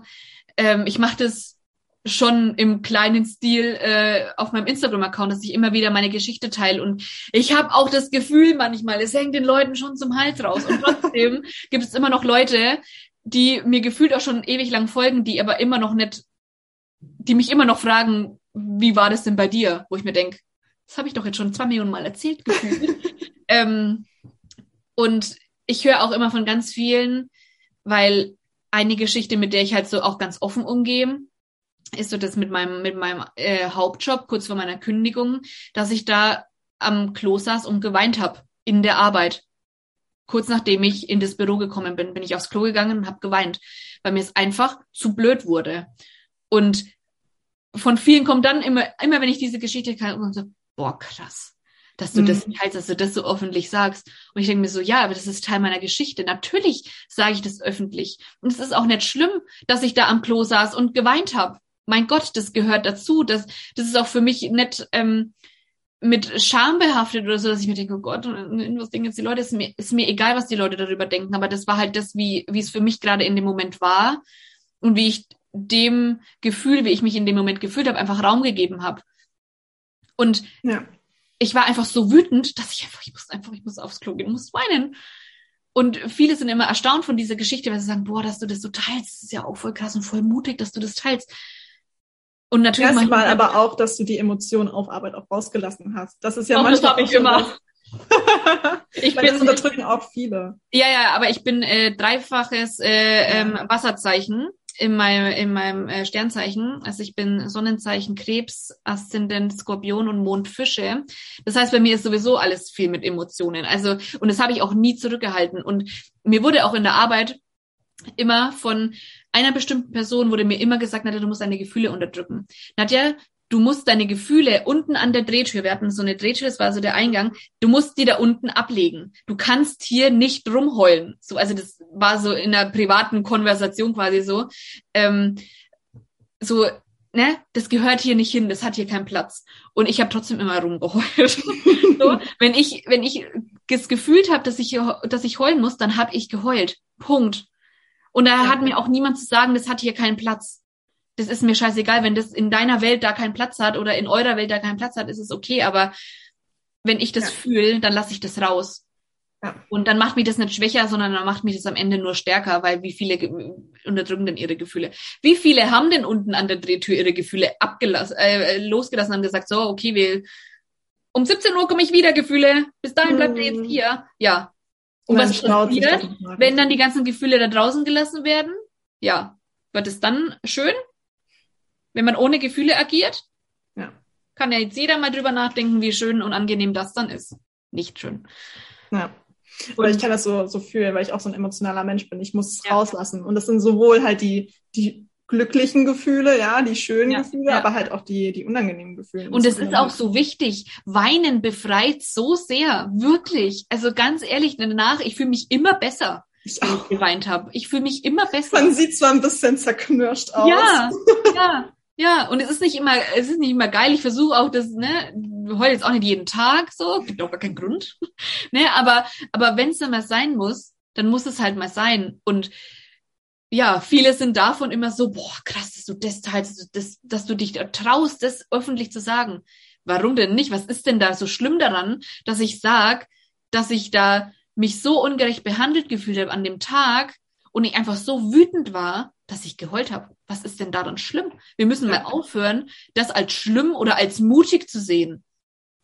ähm, ich mache das schon im kleinen Stil äh, auf meinem Instagram-Account, dass ich immer wieder meine Geschichte teile. Und ich habe auch das Gefühl manchmal, es hängt den Leuten schon zum Hals raus. Und trotzdem gibt es immer noch Leute, die mir gefühlt auch schon ewig lang folgen, die aber immer noch nicht, die mich immer noch fragen, wie war das denn bei dir? Wo ich mir denk, das habe ich doch jetzt schon zwei Millionen Mal erzählt gefühlt. ähm, und ich höre auch immer von ganz vielen, weil eine Geschichte, mit der ich halt so auch ganz offen umgehe, ist so das mit meinem, mit meinem äh, Hauptjob kurz vor meiner Kündigung, dass ich da am Klo saß und geweint habe in der Arbeit. Kurz nachdem ich in das Büro gekommen bin, bin ich aufs Klo gegangen und habe geweint, weil mir es einfach zu blöd wurde. Und von vielen kommt dann immer, immer wenn ich diese Geschichte kann, und so, boah, krass, dass du mhm. das teilst, dass du das so öffentlich sagst. Und ich denke mir so, ja, aber das ist Teil meiner Geschichte. Natürlich sage ich das öffentlich. Und es ist auch nicht schlimm, dass ich da am Klo saß und geweint habe mein Gott, das gehört dazu. Das, das ist auch für mich nicht ähm, mit Scham behaftet oder so, dass ich mir denke, oh Gott, was denken jetzt die Leute? Ist mir, ist mir egal, was die Leute darüber denken, aber das war halt das, wie, wie es für mich gerade in dem Moment war und wie ich dem Gefühl, wie ich mich in dem Moment gefühlt habe, einfach Raum gegeben habe. Und ja. ich war einfach so wütend, dass ich einfach, ich muss einfach, ich muss aufs Klo gehen, muss weinen. Und viele sind immer erstaunt von dieser Geschichte, weil sie sagen, boah, dass du das so teilst, das ist ja auch voll krass und voll mutig, dass du das teilst. Und natürlich erstmal aber auch, dass du die Emotionen auf Arbeit auch rausgelassen hast. Das ist ja auch manchmal das ich immer. ich bin, das unterdrücken auch viele. Ja, ja, aber ich bin äh, dreifaches äh, ähm, Wasserzeichen in meinem, in meinem äh, Sternzeichen. Also ich bin Sonnenzeichen Krebs, Aszendent Skorpion und Mondfische. Das heißt, bei mir ist sowieso alles viel mit Emotionen. Also, und das habe ich auch nie zurückgehalten. Und mir wurde auch in der Arbeit immer von einer bestimmten Person wurde mir immer gesagt, Nadja, du musst deine Gefühle unterdrücken. Nadja, du musst deine Gefühle unten an der Drehtür, wir hatten so eine Drehtür, das war so der Eingang, du musst die da unten ablegen. Du kannst hier nicht rumheulen. So, also das war so in einer privaten Konversation quasi so. Ähm, so, ne, das gehört hier nicht hin, das hat hier keinen Platz. Und ich habe trotzdem immer rumgeheult. so, wenn ich, wenn ich es gefühlt habe, dass ich, dass ich heulen muss, dann habe ich geheult. Punkt. Und da hat mir auch niemand zu sagen, das hat hier keinen Platz das ist mir scheißegal, wenn das in deiner Welt da keinen Platz hat oder in eurer Welt da keinen Platz hat, ist es okay, aber wenn ich das ja. fühle, dann lasse ich das raus. Ja. Und dann macht mich das nicht schwächer, sondern dann macht mich das am Ende nur stärker, weil wie viele unterdrücken denn ihre Gefühle? Wie viele haben denn unten an der Drehtür ihre Gefühle abgelassen, äh, losgelassen und gesagt, so, okay, wir, um 17 Uhr komme ich wieder, Gefühle, bis dahin bleibt ihr jetzt mhm. hier. Ja. Und, und was passiert, wenn dann die ganzen Gefühle da draußen gelassen werden? Ja. Wird es dann schön? wenn man ohne Gefühle agiert, ja. kann ja jetzt jeder mal drüber nachdenken, wie schön und angenehm das dann ist. Nicht schön. Ja. Oder ich kann das so, so fühlen, weil ich auch so ein emotionaler Mensch bin. Ich muss es ja. rauslassen. Und das sind sowohl halt die, die glücklichen Gefühle, ja, die schönen ja, Gefühle, ja. aber halt auch die, die unangenehmen Gefühle. Und es ist auch so wichtig. Weinen befreit so sehr. Wirklich. Also ganz ehrlich, danach, ich fühle mich immer besser. Ich wenn ich geweint habe. Ich fühle mich immer besser. Man sieht zwar ein bisschen zerknirscht aus. Ja, ja. Ja, und es ist nicht immer, es ist nicht immer geil. Ich versuche auch das, ne, heul jetzt auch nicht jeden Tag so, gibt auch gar keinen Grund. ne, aber, aber wenn es dann mal sein muss, dann muss es halt mal sein. Und ja, viele sind davon immer so, boah, krass, dass du das teilst, dass, dass du dich traust, das öffentlich zu sagen. Warum denn nicht? Was ist denn da so schlimm daran, dass ich sag, dass ich da mich so ungerecht behandelt gefühlt habe an dem Tag und ich einfach so wütend war, dass ich geheult habe. Was ist denn daran schlimm? Wir müssen ja. mal aufhören, das als schlimm oder als mutig zu sehen.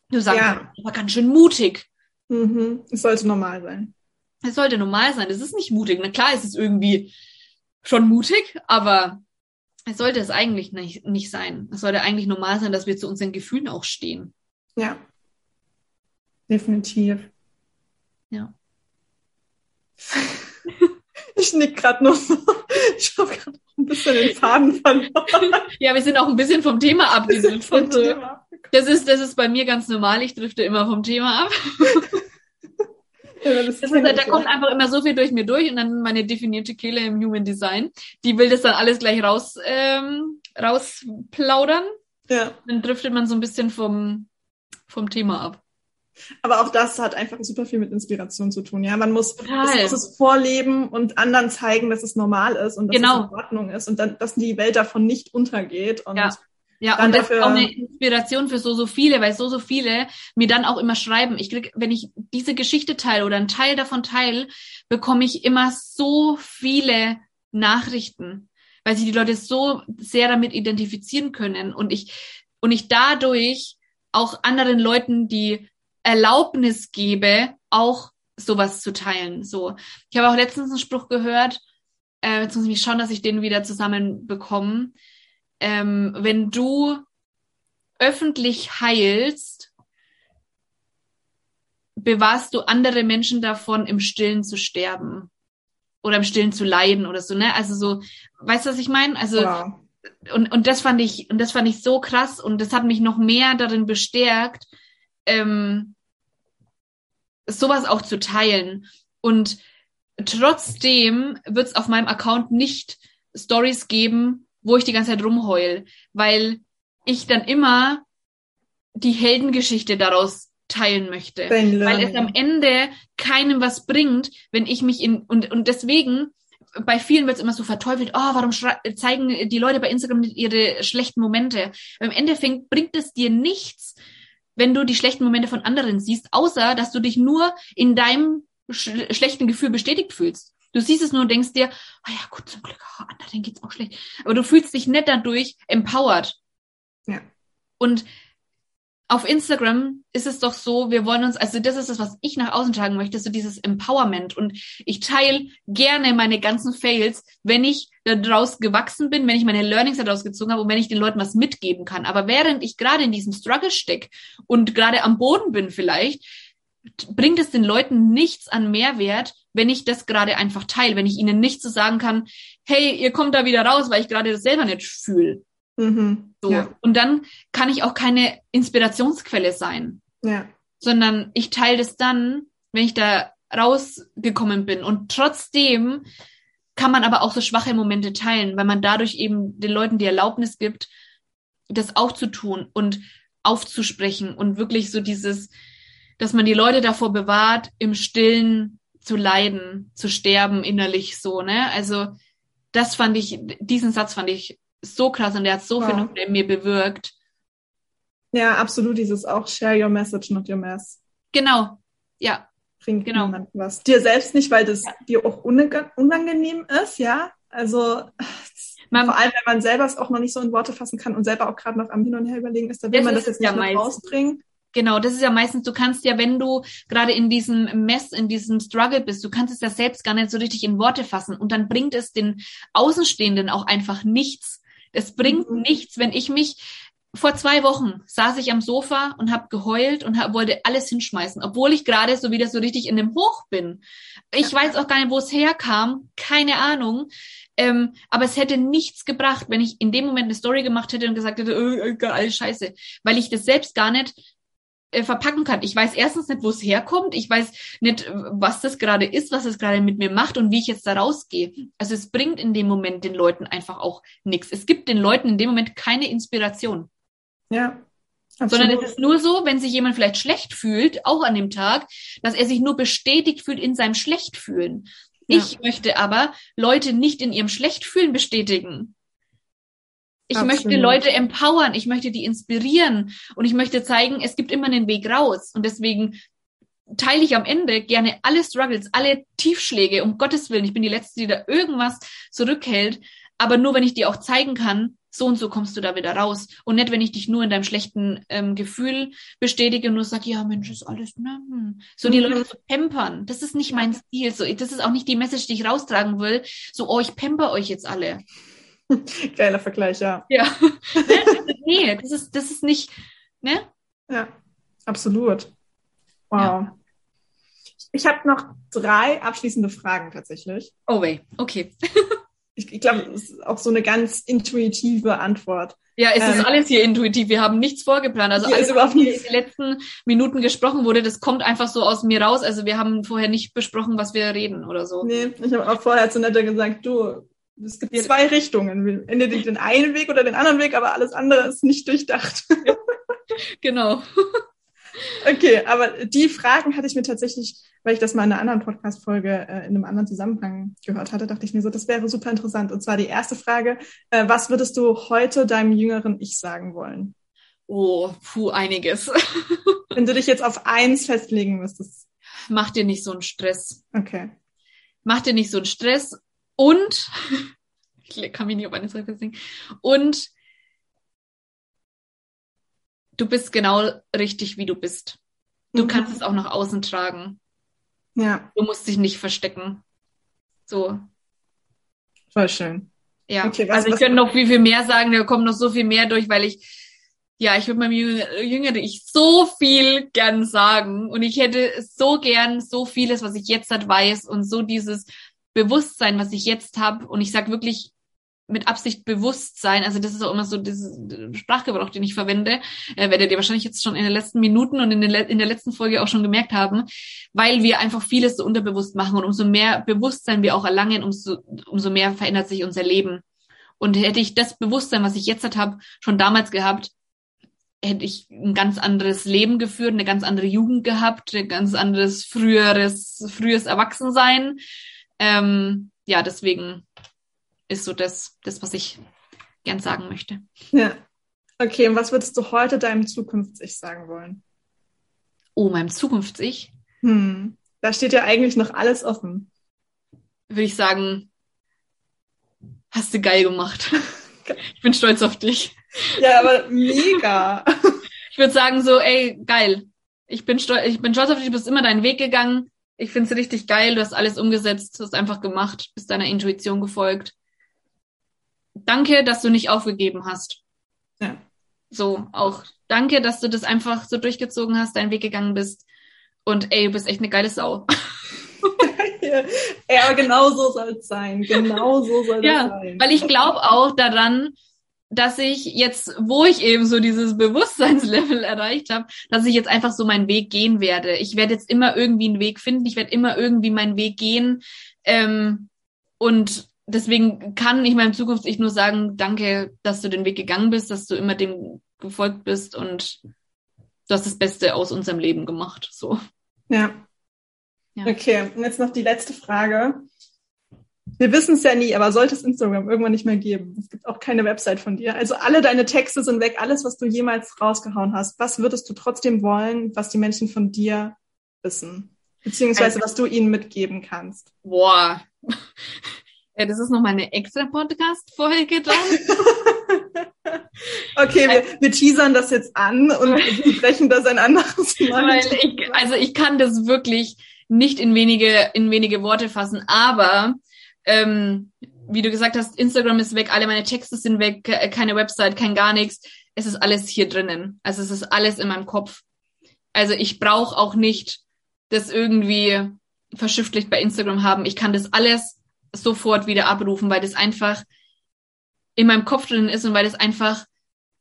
Du sagst, ja. aber ganz schön mutig. Mhm. Es sollte normal sein. Es sollte normal sein. Es ist nicht mutig. Na klar, es ist irgendwie schon mutig, aber es sollte es eigentlich nicht, nicht sein. Es sollte eigentlich normal sein, dass wir zu unseren Gefühlen auch stehen. Ja. Definitiv. Ja. Ich nick gerade nur so. Ich habe gerade ein bisschen den Faden verloren. ja, wir sind auch ein bisschen vom Thema abgedriftet. Das ist, das ist bei mir ganz normal. Ich drifte immer vom Thema ab. Ja, das das ist, da kommt einfach immer so viel durch mir durch und dann meine definierte Kehle im Human Design. Die will das dann alles gleich raus, ähm, rausplaudern. Ja. Dann driftet man so ein bisschen vom, vom Thema ab. Aber auch das hat einfach super viel mit Inspiration zu tun. Ja, man muss, muss es vorleben und anderen zeigen, dass es normal ist und dass genau. es in Ordnung ist und dann, dass die Welt davon nicht untergeht. Und ja. Ja, und das ist auch eine Inspiration für so, so viele, weil so, so viele mir dann auch immer schreiben. Ich krieg, wenn ich diese Geschichte teile oder einen Teil davon teile, bekomme ich immer so viele Nachrichten, weil sich die Leute so sehr damit identifizieren können und ich, und ich dadurch auch anderen Leuten, die Erlaubnis gebe, auch sowas zu teilen. So, ich habe auch letztens einen Spruch gehört. Äh, jetzt muss ich mich schauen, dass ich den wieder zusammenbekomme. Ähm, wenn du öffentlich heilst, bewahrst du andere Menschen davon, im Stillen zu sterben oder im Stillen zu leiden oder so, ne? Also so, weißt du, was ich meine? Also wow. und und das fand ich und das fand ich so krass und das hat mich noch mehr darin bestärkt, ähm, sowas auch zu teilen. Und trotzdem wird es auf meinem Account nicht Stories geben, wo ich die ganze Zeit rumheul, weil ich dann immer die Heldengeschichte daraus teilen möchte, weil es am Ende keinem was bringt, wenn ich mich in und und deswegen bei vielen wird es immer so verteufelt, oh, warum zeigen die Leute bei Instagram ihre schlechten Momente? Im Endeffekt bringt es dir nichts, wenn du die schlechten Momente von anderen siehst, außer dass du dich nur in deinem sch schlechten Gefühl bestätigt fühlst. Du siehst es nur und denkst dir, oh ja, gut, zum Glück, oh, anderen geht's auch schlecht. Aber du fühlst dich nicht dadurch empowered. Ja. Und auf Instagram ist es doch so, wir wollen uns, also das ist das, was ich nach außen tragen möchte, so dieses Empowerment. Und ich teile gerne meine ganzen Fails, wenn ich daraus gewachsen bin, wenn ich meine Learnings daraus gezogen habe und wenn ich den Leuten was mitgeben kann. Aber während ich gerade in diesem Struggle stecke und gerade am Boden bin vielleicht, bringt es den Leuten nichts an Mehrwert, wenn ich das gerade einfach teile, wenn ich ihnen nicht so sagen kann, hey, ihr kommt da wieder raus, weil ich gerade das selber nicht fühle. Mhm. So. Ja. Und dann kann ich auch keine Inspirationsquelle sein. Ja. Sondern ich teile das dann, wenn ich da rausgekommen bin. Und trotzdem kann man aber auch so schwache Momente teilen, weil man dadurch eben den Leuten die Erlaubnis gibt, das auch zu tun und aufzusprechen und wirklich so dieses, dass man die Leute davor bewahrt, im Stillen zu leiden, zu sterben innerlich so, ne? Also das fand ich, diesen Satz fand ich so krass und der hat so wow. viel in mir bewirkt. Ja, absolut, dieses auch share your message, not your mess. Genau, ja. Bringt genau. niemandem was. Dir selbst nicht, weil das ja. dir auch unangenehm ist, ja. Also man, vor allem, wenn man selber es auch noch nicht so in Worte fassen kann und selber auch gerade noch am Hin und Her überlegen ist, da will man das jetzt nicht ja rausbringen. Genau, das ist ja meistens, du kannst ja, wenn du gerade in diesem Mess, in diesem Struggle bist, du kannst es ja selbst gar nicht so richtig in Worte fassen und dann bringt es den Außenstehenden auch einfach nichts. Es bringt mhm. nichts, wenn ich mich vor zwei Wochen saß ich am Sofa und habe geheult und hab, wollte alles hinschmeißen, obwohl ich gerade so wieder so richtig in dem Hoch bin. Ich weiß auch gar nicht, wo es herkam, keine Ahnung. Ähm, aber es hätte nichts gebracht, wenn ich in dem Moment eine Story gemacht hätte und gesagt hätte, äh, geil, scheiße, weil ich das selbst gar nicht äh, verpacken kann. Ich weiß erstens nicht, wo es herkommt. Ich weiß nicht, was das gerade ist, was es gerade mit mir macht und wie ich jetzt da rausgehe. Also es bringt in dem Moment den Leuten einfach auch nichts. Es gibt den Leuten in dem Moment keine Inspiration. Ja. Absolut. Sondern es ist nur so, wenn sich jemand vielleicht schlecht fühlt, auch an dem Tag, dass er sich nur bestätigt fühlt in seinem Schlechtfühlen. Ja. Ich möchte aber Leute nicht in ihrem Schlechtfühlen bestätigen. Ich Absolut. möchte Leute empowern, ich möchte die inspirieren und ich möchte zeigen, es gibt immer einen Weg raus. Und deswegen teile ich am Ende gerne alle Struggles, alle Tiefschläge, um Gottes Willen. Ich bin die Letzte, die da irgendwas zurückhält. Aber nur wenn ich dir auch zeigen kann, so und so kommst du da wieder raus. Und nicht, wenn ich dich nur in deinem schlechten ähm, Gefühl bestätige und nur sage, ja, Mensch, ist alles, ne? Hm. So die mhm. Leute zu pampern. Das ist nicht mein Stil. So, das ist auch nicht die Message, die ich raustragen will. So, oh, ich pamper euch jetzt alle. Geiler Vergleich, ja. Ja. nee, das ist, das ist nicht, ne? Ja, absolut. Wow. Ja. Ich habe noch drei abschließende Fragen tatsächlich. Oh weh, okay. ich, ich glaube, das ist auch so eine ganz intuitive Antwort. Ja, es ähm, ist alles hier intuitiv. Wir haben nichts vorgeplant. Also alles, was hier in den letzten Minuten gesprochen wurde, das kommt einfach so aus mir raus. Also wir haben vorher nicht besprochen, was wir reden oder so. Nee, ich habe auch vorher zu Netter gesagt, du, es gibt zwei Richtungen. Entweder den einen Weg oder den anderen Weg, aber alles andere ist nicht durchdacht. genau. Okay, aber die Fragen hatte ich mir tatsächlich, weil ich das mal in einer anderen Podcast-Folge äh, in einem anderen Zusammenhang gehört hatte, dachte ich mir so, das wäre super interessant. Und zwar die erste Frage, äh, was würdest du heute deinem jüngeren Ich sagen wollen? Oh, puh, einiges. Wenn du dich jetzt auf eins festlegen müsstest. Mach dir nicht so einen Stress. Okay. Mach dir nicht so einen Stress und, ich kann mich nicht auf eine Sache festlegen, und du bist genau richtig, wie du bist. Du mhm. kannst es auch nach außen tragen. Ja. Du musst dich nicht verstecken. So. Voll schön. Ja, okay, was, also ich könnte noch viel, viel mehr sagen, da kommt noch so viel mehr durch, weil ich, ja, ich würde meinem Jüngeren ich so viel gern sagen und ich hätte so gern so vieles, was ich jetzt halt weiß und so dieses Bewusstsein, was ich jetzt habe, und ich sage wirklich mit Absicht Bewusstsein, also das ist auch immer so dieses Sprachgebrauch, den ich verwende, äh, werdet ihr wahrscheinlich jetzt schon in den letzten Minuten und in, den, in der letzten Folge auch schon gemerkt haben, weil wir einfach vieles so unterbewusst machen und umso mehr Bewusstsein wir auch erlangen, umso, umso mehr verändert sich unser Leben. Und hätte ich das Bewusstsein, was ich jetzt halt habe, schon damals gehabt, hätte ich ein ganz anderes Leben geführt, eine ganz andere Jugend gehabt, ein ganz anderes früheres, frühes Erwachsensein ähm, ja, deswegen ist so das, das, was ich gern sagen möchte. Ja. Okay, und was würdest du heute deinem Zukunfts-Ich sagen wollen? Oh, meinem Zukunfts-Ich? Hm. Da steht ja eigentlich noch alles offen. Würde ich sagen, hast du geil gemacht. ich bin stolz auf dich. Ja, aber mega. ich würde sagen so, ey, geil. Ich bin stolz, ich bin stolz auf dich, du bist immer deinen Weg gegangen. Ich finde es richtig geil, du hast alles umgesetzt, du hast einfach gemacht, bist deiner Intuition gefolgt. Danke, dass du nicht aufgegeben hast. Ja. So, auch danke, dass du das einfach so durchgezogen hast, deinen Weg gegangen bist. Und ey, du bist echt eine geile Sau. ja, genau so soll es sein. Genau so soll ja, sein. Weil ich glaube auch daran, dass ich jetzt, wo ich eben so dieses Bewusstseinslevel erreicht habe, dass ich jetzt einfach so meinen Weg gehen werde. Ich werde jetzt immer irgendwie einen Weg finden, ich werde immer irgendwie meinen Weg gehen. Ähm, und deswegen kann ich meinem Zukunft ich nur sagen, danke, dass du den Weg gegangen bist, dass du immer dem gefolgt bist und du hast das Beste aus unserem Leben gemacht. So. Ja. ja. Okay, und jetzt noch die letzte Frage. Wir wissen es ja nie, aber sollte es Instagram irgendwann nicht mehr geben, es gibt auch keine Website von dir. Also alle deine Texte sind weg, alles, was du jemals rausgehauen hast. Was würdest du trotzdem wollen, was die Menschen von dir wissen? Beziehungsweise also, was du ihnen mitgeben kannst? Boah. Ja, das ist nochmal eine extra Podcast-Folge dann. okay, wir, wir teasern das jetzt an und sprechen das ein anderes Mal. Weil ich, also ich kann das wirklich nicht in wenige, in wenige Worte fassen, aber ähm, wie du gesagt hast, Instagram ist weg, alle meine Texte sind weg, keine Website, kein gar nichts. Es ist alles hier drinnen. Also es ist alles in meinem Kopf. Also ich brauche auch nicht das irgendwie verschriftlicht bei Instagram haben. Ich kann das alles sofort wieder abrufen, weil das einfach in meinem Kopf drin ist und weil das einfach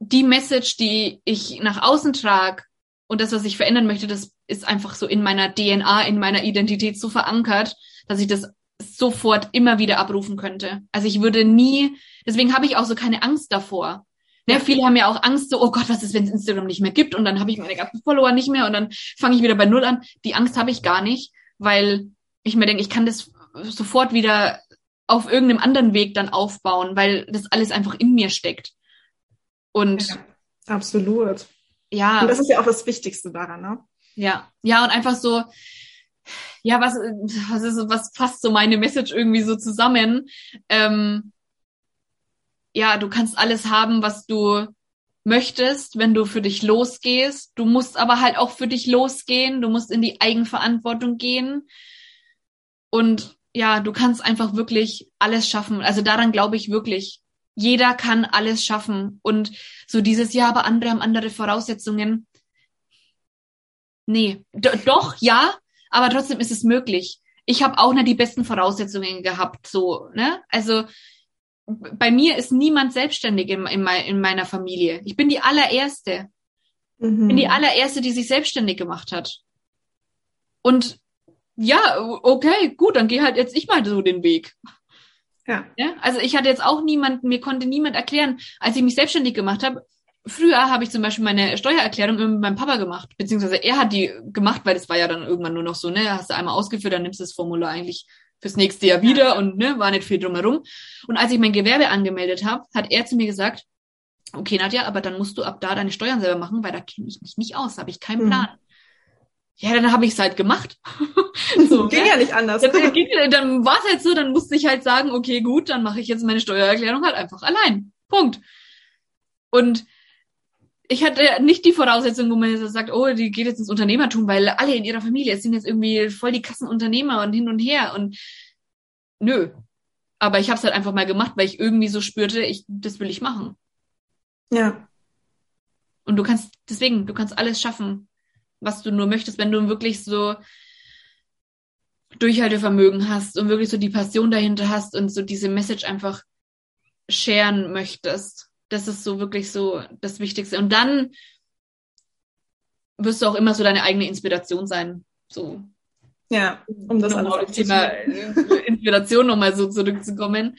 die Message, die ich nach außen trage und das, was ich verändern möchte, das ist einfach so in meiner DNA, in meiner Identität so verankert, dass ich das sofort immer wieder abrufen könnte. Also ich würde nie, deswegen habe ich auch so keine Angst davor. Ne, viele haben ja auch Angst, so, oh Gott, was ist, wenn es Instagram nicht mehr gibt und dann habe ich meine ganzen Follower nicht mehr und dann fange ich wieder bei Null an. Die Angst habe ich gar nicht, weil ich mir denke, ich kann das sofort wieder auf irgendeinem anderen Weg dann aufbauen, weil das alles einfach in mir steckt. Und ja, absolut. Ja. Und das ist ja auch das Wichtigste daran, ne? Ja, ja, und einfach so, ja, was, was ist, was fasst so meine Message irgendwie so zusammen? Ähm, ja, du kannst alles haben, was du möchtest, wenn du für dich losgehst. Du musst aber halt auch für dich losgehen. Du musst in die Eigenverantwortung gehen. Und ja, du kannst einfach wirklich alles schaffen. Also daran glaube ich wirklich. Jeder kann alles schaffen. Und so dieses, ja, aber andere haben andere Voraussetzungen. Nee, D doch, ja, aber trotzdem ist es möglich. Ich habe auch nicht die besten Voraussetzungen gehabt, so, ne? Also bei mir ist niemand selbstständig in, in, in meiner Familie. Ich bin die allererste. Mhm. Bin die allererste, die sich selbstständig gemacht hat. Und ja, okay, gut, dann geh halt jetzt ich mal so den Weg. Ja. ja. Also ich hatte jetzt auch niemanden, mir konnte niemand erklären, als ich mich selbstständig gemacht habe. Früher habe ich zum Beispiel meine Steuererklärung mit meinem Papa gemacht, beziehungsweise er hat die gemacht, weil das war ja dann irgendwann nur noch so, ne, hast du einmal ausgeführt, dann nimmst du das Formular eigentlich fürs nächste Jahr wieder und ne, war nicht viel drumherum. Und als ich mein Gewerbe angemeldet habe, hat er zu mir gesagt, okay, Nadja, aber dann musst du ab da deine Steuern selber machen, weil da kenne ich mich nicht aus, habe ich keinen mhm. Plan. Mhm ja, dann habe ich es halt gemacht. so, ging ne? ja nicht anders. Dann, dann war es halt so, dann musste ich halt sagen, okay, gut, dann mache ich jetzt meine Steuererklärung halt einfach allein. Punkt. Und ich hatte nicht die Voraussetzung, wo man jetzt sagt, oh, die geht jetzt ins Unternehmertum, weil alle in ihrer Familie sind jetzt irgendwie voll die Kassenunternehmer und hin und her und nö. Aber ich habe es halt einfach mal gemacht, weil ich irgendwie so spürte, ich das will ich machen. Ja. Und du kannst deswegen, du kannst alles schaffen was du nur möchtest, wenn du wirklich so Durchhaltevermögen hast und wirklich so die Passion dahinter hast und so diese Message einfach sharen möchtest. Das ist so wirklich so das Wichtigste. Und dann wirst du auch immer so deine eigene Inspiration sein. So. Ja, um das nochmal auf Thema Inspiration nochmal so zurückzukommen.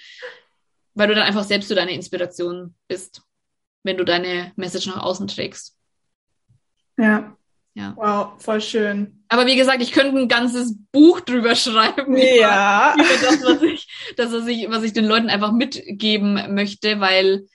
Weil du dann einfach selbst so deine Inspiration bist, wenn du deine Message nach außen trägst. Ja. Ja. Wow, voll schön. Aber wie gesagt, ich könnte ein ganzes Buch drüber schreiben. Ja. Über, das, was ich, das, was ich, was ich den Leuten einfach mitgeben möchte, weil,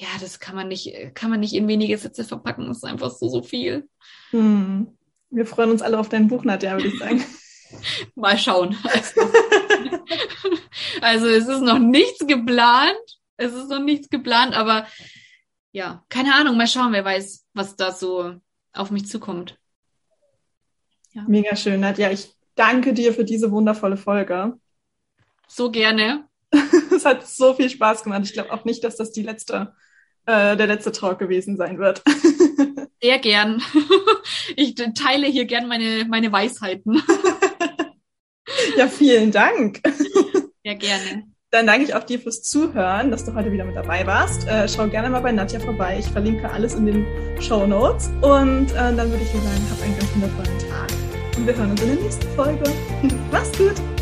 ja, das kann man nicht, kann man nicht in wenige Sätze verpacken. Das ist einfach so, so viel. Hm. Wir freuen uns alle auf dein Buch, Nadja, würde ich sagen. Mal schauen. Also, also es ist noch nichts geplant. Es ist noch nichts geplant, aber ja, keine Ahnung, mal schauen, wer weiß, was da so auf mich zukommt. Ja. Mega schön, Nadja. Ich danke dir für diese wundervolle Folge. So gerne. es hat so viel Spaß gemacht. Ich glaube auch nicht, dass das die letzte, äh, der letzte Talk gewesen sein wird. Sehr gern. Ich teile hier gern meine, meine Weisheiten. ja, vielen Dank. Sehr gerne. Dann danke ich auch dir fürs Zuhören, dass du heute wieder mit dabei warst. Äh, schau gerne mal bei Nadja vorbei. Ich verlinke alles in den Show Notes. Und äh, dann würde ich dir sagen, hab einen ganz wundervollen Tag. Und wir hören uns in der nächsten Folge. Mach's gut!